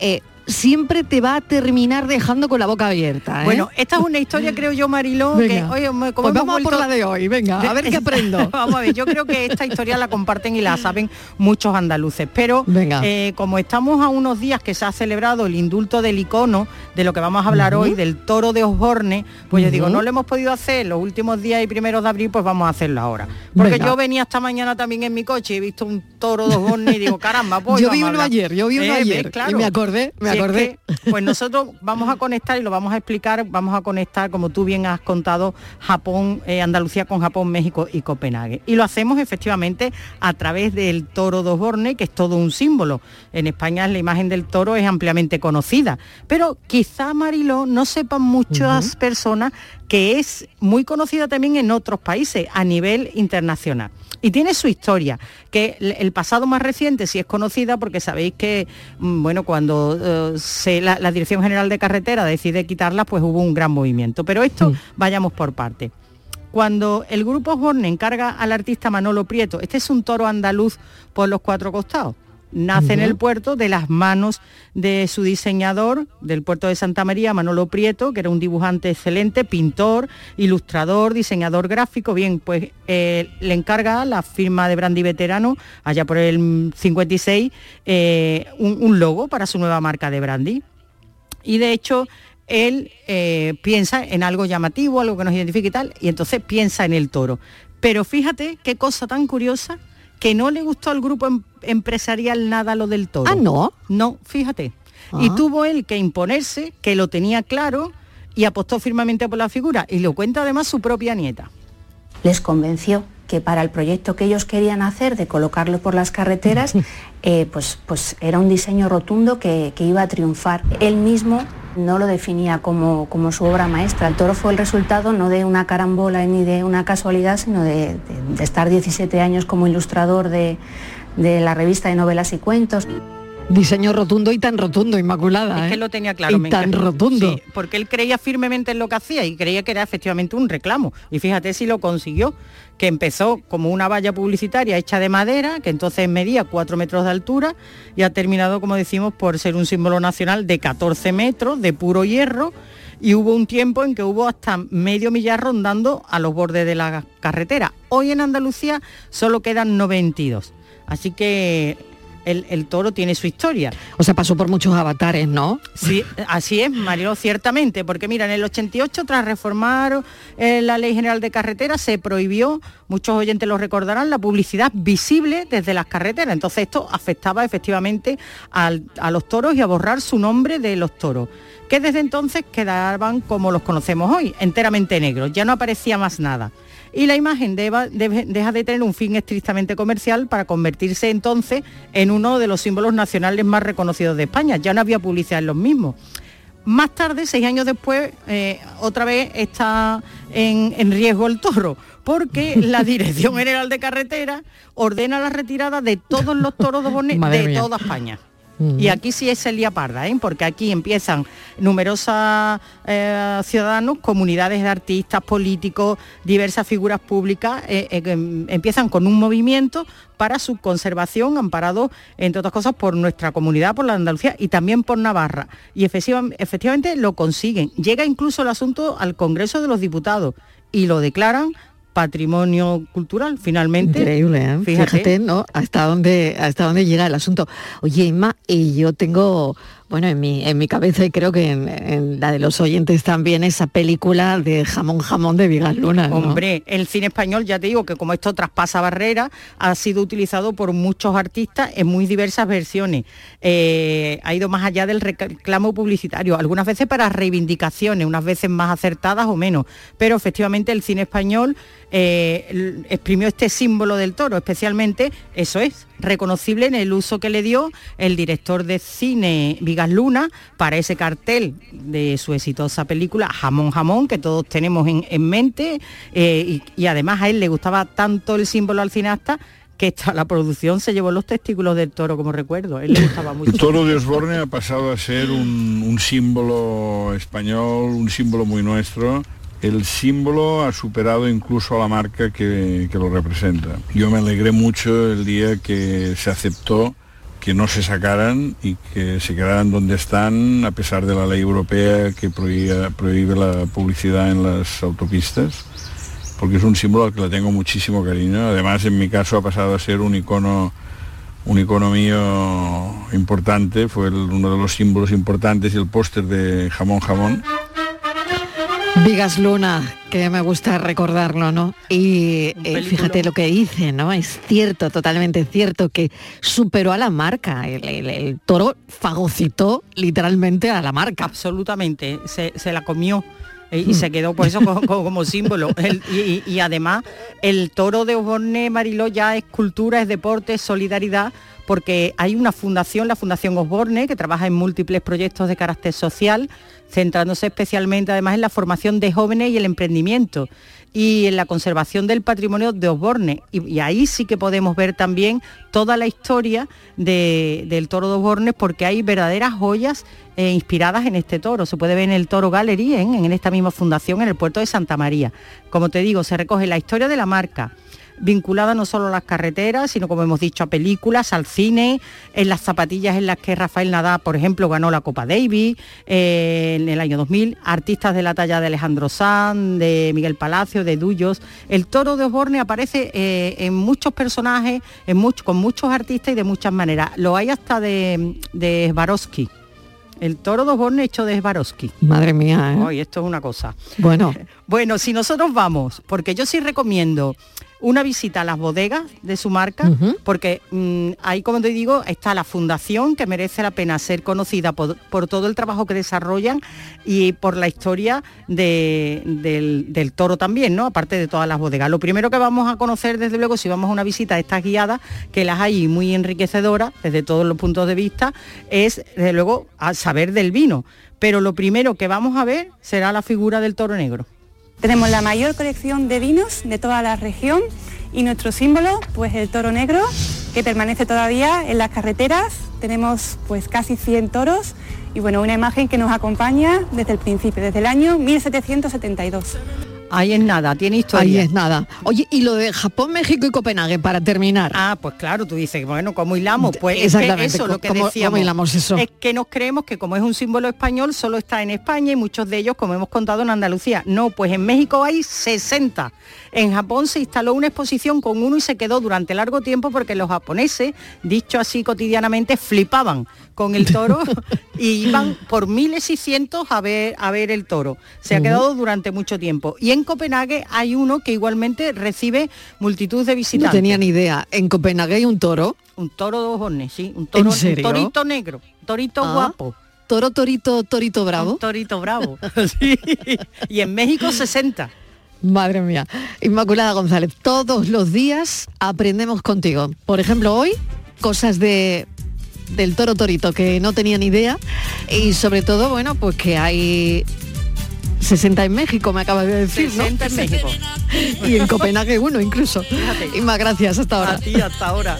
eh, siempre te va a terminar dejando con la boca abierta. ¿eh? Bueno, esta es una historia, creo yo, Mariló, que me- como Pues vamos por la de hoy, venga, a ver qué aprendo. vamos a ver, yo creo que esta historia la comparten y la saben muchos andaluces, pero Venga. eh, como estamos a unos días que se ha celebrado el indulto del icono, de lo que vamos a hablar hoy, del toro de Osborne, pues yo digo, no lo hemos podido hacer los últimos días y primeros de abril, pues vamos a hacerlo ahora. Porque Venga. yo venía esta mañana también en mi coche y he visto un toro de Osborne y digo, caramba, pues Yo vi uno hablar". ayer, yo vi uno Eh, ayer. Claro. y me acordé, me Es que, pues nosotros vamos a conectar y lo vamos a explicar, vamos a conectar, como tú bien has contado, Japón, eh, Andalucía con Japón, México y Copenhague. Y lo hacemos efectivamente a través del toro de Osborne, que es todo un símbolo. En España la imagen del toro es ampliamente conocida. Pero quizá, Mariló, no sepan muchas personas que es muy conocida también en otros países a nivel internacional. Y tiene su historia, que el pasado más reciente sí es conocida porque sabéis que, mm, bueno, cuando se- la, la Dirección General de Carretera decide quitarla, pues hubo un gran movimiento. Pero esto vayamos por parte. Cuando el grupo Osborne encarga al artista Manolo Prieto, este es un toro andaluz por los cuatro costados, nace en el puerto de las manos de su diseñador del puerto de Santa María, Manolo Prieto, que era un dibujante excelente, pintor, ilustrador, diseñador gráfico. Bien, pues eh, le encarga la firma de Brandy Veterano, allá por el 56, eh, un, un logo para su nueva marca de Brandy. Y de hecho, él eh, piensa en algo llamativo, algo que nos identifique y tal, y entonces piensa en el toro. Pero fíjate qué cosa tan curiosa que no le gustó al grupo em- empresarial nada lo del toro. Ah, ¿no? No, fíjate. Y Ah. tuvo él que imponerse, que lo tenía claro y apostó firmemente por la figura. Y lo cuenta además su propia nieta. les convenció que para el proyecto que ellos querían hacer de colocarlo por las carreteras, eh, pues, pues era un diseño rotundo que, que iba a triunfar. Él mismo no lo definía como, como su obra maestra. El toro fue el resultado no de una carambola ni de una casualidad, sino de, estar 17 años como ilustrador de, de la revista de novelas y cuentos. Diseño rotundo y tan rotundo, Inmaculada. Es ¿eh? que lo tenía claro. Y me tan rotundo. Sí, porque él creía firmemente en lo que hacía y creía que era efectivamente un reclamo. Y fíjate si lo consiguió, que empezó como una valla publicitaria hecha de madera, que entonces medía 4 metros de altura y ha terminado, como decimos, por ser un símbolo nacional de 14 metros, de puro hierro. Y hubo un tiempo en que hubo hasta medio millar rondando a los bordes de la carretera. Hoy en Andalucía solo quedan 92. Así que el, el toro tiene su historia. O sea, pasó por muchos avatares, ¿no? Sí, así es, Mario, ciertamente, porque mira, en el 88, tras reformar eh, la Ley General de Carreteras, se prohibió, muchos oyentes lo recordarán, la publicidad visible desde las carreteras. Entonces esto afectaba efectivamente al- a los toros y a borrar su nombre de los toros, que desde entonces quedaban como los conocemos hoy, enteramente negros, ya no aparecía más nada. Y la imagen deja de tener un fin estrictamente comercial para convertirse entonces en uno de los símbolos nacionales más reconocidos de España. Ya no había publicidad en los mismos. Más tarde, seis años después, eh, otra vez está en, en riesgo el toro, porque la Dirección General de Carretera ordena la retirada de todos los toros de de toda España. Y aquí sí es el día parda, ¿eh? porque aquí empiezan numerosos ciudadanos, comunidades de artistas, políticos, diversas figuras públicas, eh, eh, em, empiezan con un movimiento para su conservación, amparado, entre otras cosas, por nuestra comunidad, por la Andalucía y también por Navarra. Y efectiva- efectivamente lo consiguen. Llega incluso el asunto al Congreso de los Diputados y lo declaran patrimonio cultural, finalmente. Increíble, ¿eh? Fíjate. ¿no? Hasta dónde, hasta dónde llega el asunto. Oye, Inma, y yo tengo, bueno, en mi, en mi cabeza y creo que en, la de los oyentes también, esa película de jamón jamón de Vigas Luna. Hombre, el cine español, ya te digo que como esto traspasa barreras, ha sido utilizado por muchos artistas en muy diversas versiones. Eh, ha ido más allá del reclamo publicitario, algunas veces para reivindicaciones, unas veces más acertadas o menos. Pero efectivamente el cine español eh, exprimió este símbolo del toro, especialmente, eso es, reconocible en el uso que le dio el director de cine Vigas Luna para ese cartel de su exitosa película Jamón Jamón, que todos tenemos en, mente, eh, y, además a él le gustaba tanto el símbolo al cineasta que esta, la producción se llevó los testículos del toro, como recuerdo. Él le gustaba mucho. El toro de Osborne ha pasado a ser un símbolo español, un símbolo muy nuestro el símbolo ha superado incluso a la marca que, lo representa. Yo me alegré mucho el día que se aceptó que no se sacaran y que se quedaran donde están a pesar de la ley europea que prohíbe la publicidad en las autopistas porque es un símbolo al que le tengo muchísimo cariño. Además en mi caso ha pasado a ser un icono un icono mío importante. Fue uno de los símbolos importantes y el póster de jamón jamón Vigas Luna, que me gusta recordarlo, ¿no? Y eh, fíjate lo que dice, ¿no? Es cierto, totalmente cierto, que superó a la marca. El, toro fagocitó literalmente a la marca. Absolutamente, se, la comió eh, y se quedó por eso como, símbolo. y, además, el toro de Osborne Mariló ya es cultura, es deporte, es solidaridad, porque hay una fundación, la Fundación Osborne, que trabaja en múltiples proyectos de carácter social centrándose especialmente además en la formación de jóvenes y el emprendimiento y en la conservación del patrimonio de Osborne. Y, ahí sí que podemos ver también toda la historia del toro de Osborne porque hay verdaderas joyas eh, inspiradas en este toro. Se puede ver en el Toro Gallery, en esta misma fundación, en el puerto de Santa María. Como te digo, se recoge la historia de la marca, vinculada no solo a las carreteras, sino como hemos dicho, a películas, al cine, en las zapatillas en las que Rafael Nadal, por ejemplo, ganó la Copa Davis eh, en el año 2000, artistas de la talla de Alejandro Sanz, de Miguel Palacio, de Duyos. El toro de Osborne aparece eh, en muchos personajes, en con muchos artistas y de muchas maneras. Lo hay hasta de, de Swarovski. El toro de Osborne hecho de Swarovski. Madre mía, ¿eh? esto es una cosa. Bueno. Bueno, si nosotros vamos, porque yo sí recomiendo una visita a las bodegas de su marca, porque mm, ahí, como te digo, está la fundación que merece la pena ser conocida por, todo el trabajo que desarrollan y por la historia del, toro también, ¿no? Aparte de todas las bodegas. Lo primero que vamos a conocer, desde luego, si vamos a una visita a estas guiadas, que las hay muy enriquecedoras desde todos los puntos de vista, es, desde luego, a saber del vino. Pero lo primero que vamos a ver será la figura del toro negro. Tenemos la mayor colección de vinos de toda la región y nuestro símbolo, pues el toro negro, que permanece todavía en las carreteras. Tenemos pues casi 100 toros y bueno, una imagen que nos acompaña desde el principio, desde el año 1772. Ahí es nada, tiene historia. Ahí es nada. Oye, y lo de Japón, México y Copenhague, para terminar. Ah, pues claro, tú dices, bueno, ¿cómo hilamos? Pues Exactamente, eso, lo que decíamos, hilamos eso? es que nos creemos que como es un símbolo español, solo está en España y muchos de ellos, como hemos contado, en Andalucía. No, pues en México hay 60. En Japón se instaló una exposición con uno y se quedó durante largo tiempo porque los japoneses, dicho así cotidianamente, flipaban con el toro y iban por miles y cientos a ver, a ver el toro. Se ha quedado durante mucho tiempo. Y en Copenhague hay uno que igualmente recibe multitud de visitantes. No tenía ni idea. ¿En Copenhague hay un toro? Un toro de ojones, sí. Un, toro, un torito negro, un torito ah. guapo. Toro, torito, torito bravo. torito bravo. sí. Y en México 60. Madre mía. Inmaculada González, todos los días aprendemos contigo. Por ejemplo, hoy, cosas de del toro torito que no tenía ni idea y sobre todo, bueno, pues que hay 60 en México, me acaba de decir, 60 en México. y en Copenhague uno incluso. Y más gracias, hasta ahora. A ti, hasta ahora.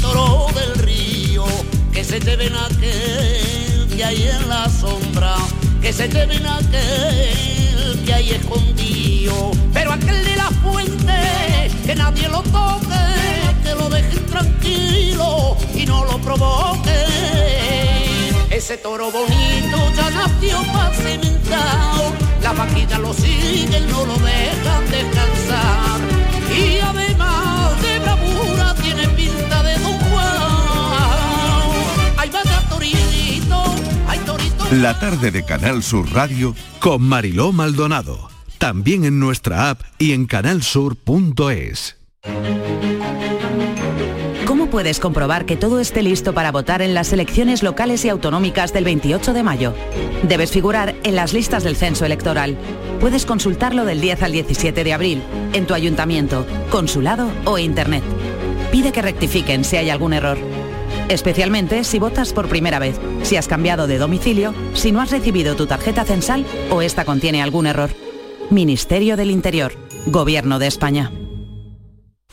Toro del río, que se te ven aquel que hay en la sombra, que se te ven aquel que hay escondido, pero aquel de la fuente, que nadie lo toque que lo dejen tranquilo y no lo provoque. Ese toro bonito ya nació para cimentado, la vaquilla lo sigue, no lo dejan descansar. Y además de bravura tiene pinta de Don Juan. Ay, vaya torito La tarde de Canal Sur Radio con Mariló Maldonado. También en nuestra app y en canalsur.es. ¿Cómo puedes comprobar que todo esté listo para votar en las elecciones locales y autonómicas del 28 de mayo? Debes figurar en las listas del censo electoral. Puedes consultarlo del 10 al 17 de abril en tu ayuntamiento, consulado o internet. Pide que rectifiquen si hay algún error. Especialmente si votas por primera vez, si has cambiado de domicilio, si no has recibido tu tarjeta censal o esta contiene algún error. Ministerio del Interior, Gobierno de España.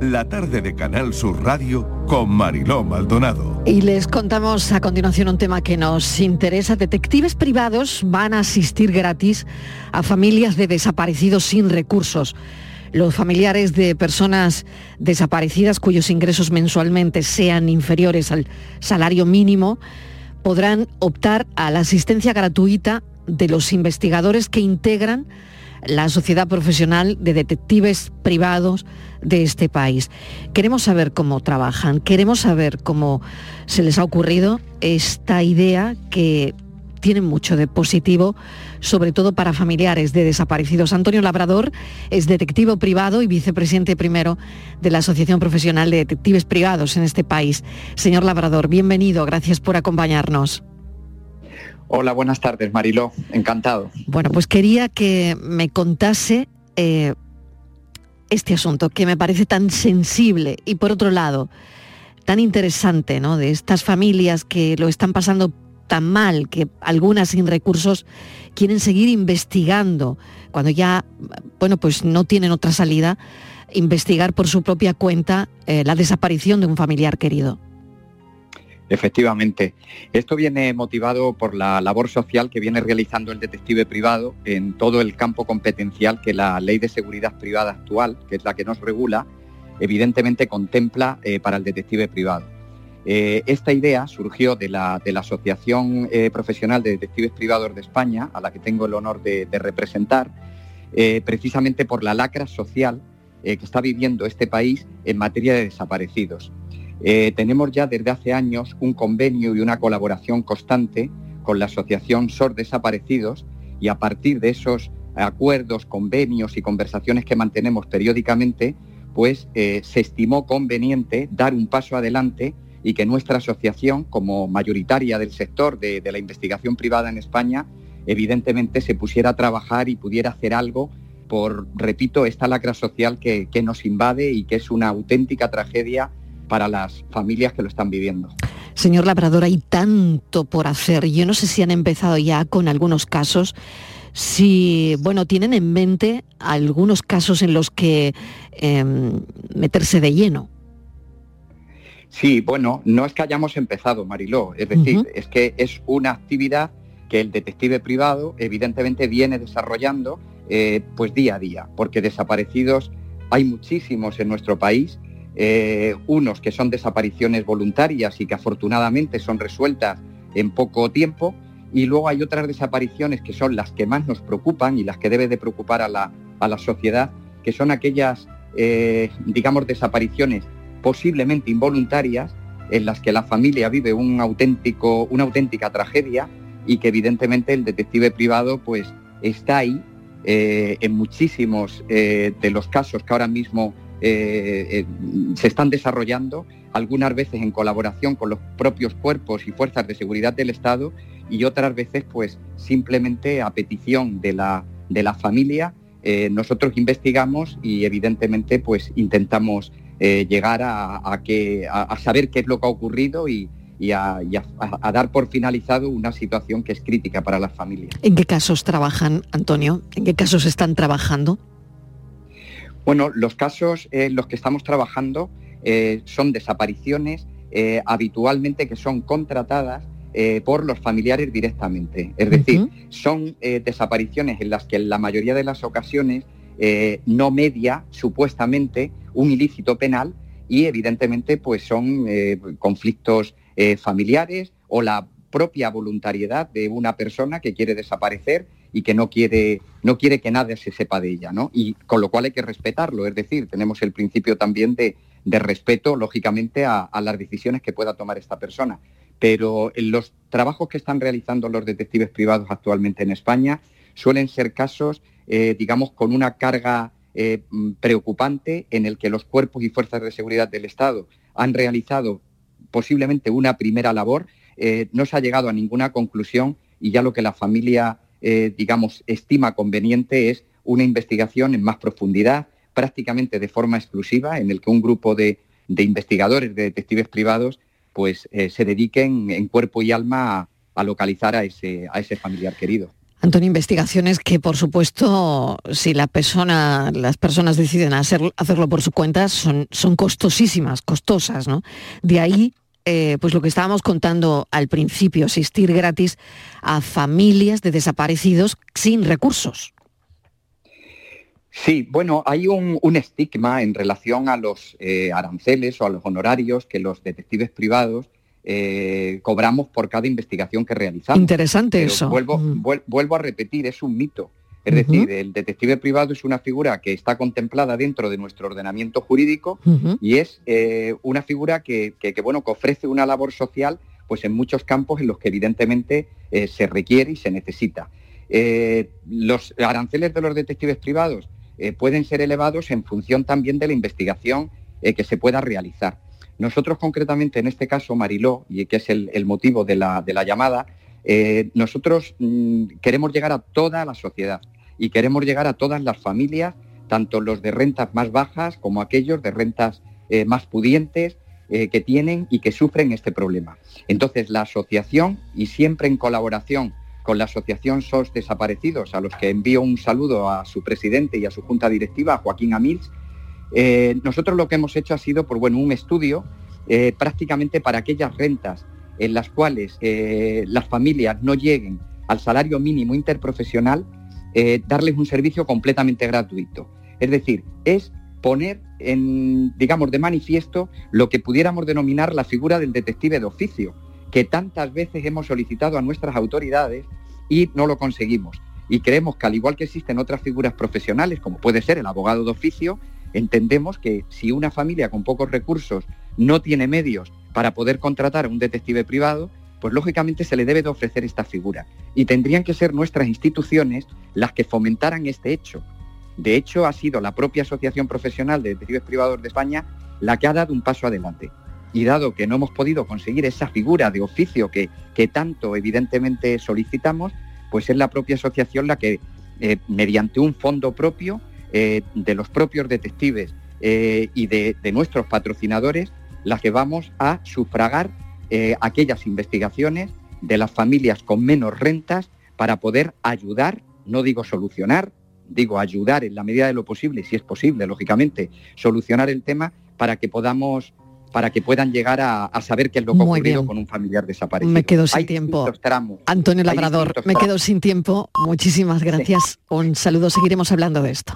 La tarde de Canal Sur Radio con Mariló Maldonado. Y les contamos a continuación un tema que nos interesa. Detectives privados van a asistir gratis a familias de desaparecidos sin recursos. Los familiares de personas desaparecidas cuyos ingresos mensualmente sean inferiores al salario mínimo podrán optar a la asistencia gratuita de los investigadores que integran la Sociedad Profesional de Detectives Privados de este país. Queremos saber cómo trabajan, queremos saber cómo se les ha ocurrido esta idea que tiene mucho de positivo, sobre todo para familiares de desaparecidos. Antonio Labrador es detectivo privado y vicepresidente primero de la Asociación Profesional de Detectives Privados en este país. Señor Labrador, bienvenido, gracias por acompañarnos. Hola, buenas tardes, Mariló. Encantado. Bueno, pues quería que me contase eh, este asunto que me parece tan sensible y por otro lado tan interesante, ¿no? De estas familias que lo están pasando tan mal, que algunas sin recursos quieren seguir investigando cuando ya, bueno, pues no tienen otra salida, investigar por su propia cuenta eh, la desaparición de un familiar querido. Efectivamente. Esto viene motivado por la labor social que viene realizando el detective privado en todo el campo competencial que la ley de seguridad privada actual, que es la que nos regula, evidentemente contempla eh, para el detective privado. Eh, esta idea surgió de la, Asociación eh, Profesional de Detectives Privados de España, a la que tengo el honor de, de representar, precisamente por la lacra social que está viviendo este país en materia de desaparecidos. Eh, tenemos ya desde hace años un convenio y una colaboración constante con la Asociación SOR Desaparecidos y a partir de esos acuerdos, convenios y conversaciones que mantenemos periódicamente, pues eh, se estimó conveniente dar un paso adelante y que nuestra asociación, como mayoritaria del sector de, la investigación privada en España, evidentemente se pusiera a trabajar y pudiera hacer algo por, repito, esta lacra social que nos invade y que es una auténtica tragedia para las familias que lo están viviendo. Señor Labrador, hay tanto por hacer. Yo no sé si han empezado ya con algunos casos, si, bueno, tienen en mente algunos casos en los que em, meterse de lleno. Sí, bueno, no es que hayamos empezado, Mariló, es decir, es que es una actividad que el detective privado evidentemente viene desarrollando eh, pues día a día, porque desaparecidos hay muchísimos en nuestro país, eh, unos que son desapariciones voluntarias y que afortunadamente son resueltas en poco tiempo, y luego hay otras desapariciones que son las que más nos preocupan y las que debe de preocupar a la, a la sociedad, que son aquellas, eh, digamos, desapariciones posiblemente involuntarias en las que la familia vive un auténtico, una auténtica tragedia y que evidentemente el detective privado pues está ahí eh, en muchísimos de los casos que ahora mismo eh, eh, se están desarrollando, algunas veces en colaboración con los propios cuerpos y fuerzas de seguridad del Estado y otras veces pues simplemente a petición de la, de la familia eh, nosotros investigamos y evidentemente pues intentamos llegar a, a saber qué es lo que ha ocurrido y, y a, a- a dar por finalizado una situación que es crítica para las familias. ¿En qué casos trabajan, Antonio? ¿En qué casos están trabajando? Bueno, los casos en los que estamos trabajando eh, son desapariciones eh, habitualmente que son contratadas eh, por los familiares directamente. Es decir, son desapariciones en las que en la mayoría de las ocasiones no media supuestamente un ilícito penal y evidentemente pues son conflictos familiares o la propia voluntariedad de una persona que quiere desaparecer y que no quiere, no quiere que nadie se sepa de ella, ¿no? Y con lo cual hay que respetarlo, es decir, tenemos el principio también de, de respeto, lógicamente, a, las decisiones que pueda tomar esta persona. Pero en los trabajos que están realizando los detectives privados actualmente en España suelen ser casos, eh, digamos, con una carga eh, mm, preocupante en el que los cuerpos y fuerzas de seguridad del Estado han realizado posiblemente una primera labor, eh, no se ha llegado a ninguna conclusión y ya lo que la familia, eh, digamos, estima conveniente es una investigación en más profundidad, prácticamente de forma exclusiva, en el que un grupo de, de investigadores, de detectives privados, pues eh, se dediquen en cuerpo y alma a, localizar a ese, a ese familiar querido. Antonio, investigaciones que, por supuesto, si la persona, las personas deciden hacer- hacerlo por su cuenta, son, son costosísimas, costosas, ¿no? De ahí, eh, pues lo que estábamos contando al principio, asistir gratis a familias de desaparecidos sin recursos. Sí, bueno, hay un, un estigma en relación a los eh, aranceles o a los honorarios que los detectives privados eh, cobramos por cada investigación que realizamos. Interesante Pero eso. Vuelvo, Mm. vuel- vuelvo a repetir, es un mito. Es decir, el detective privado es una figura que está contemplada dentro de nuestro ordenamiento jurídico y es eh, una figura que, que- que, bueno, que ofrece una labor social pues en muchos campos en los que evidentemente eh, se requiere y se necesita. Eh, los aranceles de los detectives privados pueden ser elevados en función también de la investigación que se pueda realizar. Nosotros concretamente en este caso, Mariló, y que es el, el motivo de la, de la llamada, eh, nosotros mm, queremos llegar a toda la sociedad y queremos llegar a todas las familias, tanto los de rentas más bajas como aquellos de rentas eh, más pudientes eh, que tienen y que sufren este problema. Entonces, la asociación, y siempre en colaboración con la Asociación SOS Desaparecidos, a los que envío un saludo a su presidente y a su junta directiva, Joaquín Amils, nosotros lo que hemos hecho ha sido, por bueno, un estudio prácticamente para aquellas rentas en las cuales eh, las familias no lleguen al salario mínimo interprofesional, eh, darles un servicio completamente gratuito. Es decir, es poner en, digamos, de manifiesto lo que pudiéramos denominar la figura del detective de oficio, que tantas veces hemos solicitado a nuestras autoridades y no lo conseguimos. Y creemos que al igual que existen otras figuras profesionales, como puede ser el abogado de oficio, entendemos que si una familia con pocos recursos no tiene medios para poder contratar a un detective privado, pues lógicamente se le debe de ofrecer esta figura. Y tendrían que ser nuestras instituciones las que fomentaran este hecho. De hecho, ha sido la propia Asociación Profesional de Detectives Privados de España la que ha dado un paso adelante. Y dado que no hemos podido conseguir esa figura de oficio que, tanto evidentemente solicitamos, pues es la propia asociación la que, eh, mediante un fondo propio eh, de los propios detectives eh, y de nuestros patrocinadores, la que vamos a sufragar eh, aquellas investigaciones de las familias con menos rentas para poder ayudar, no digo solucionar, digo ayudar en la medida de lo posible, si es posible, lógicamente, solucionar el tema para que podamos para que puedan llegar a, a saber qué es lo que ha Muy ocurrido bien. con un familiar desaparecido. Me quedo sin Hay tiempo. tramos. Antonio Labrador, me quedo sin tiempo. Muchísimas gracias. Un saludo, seguiremos hablando de esto.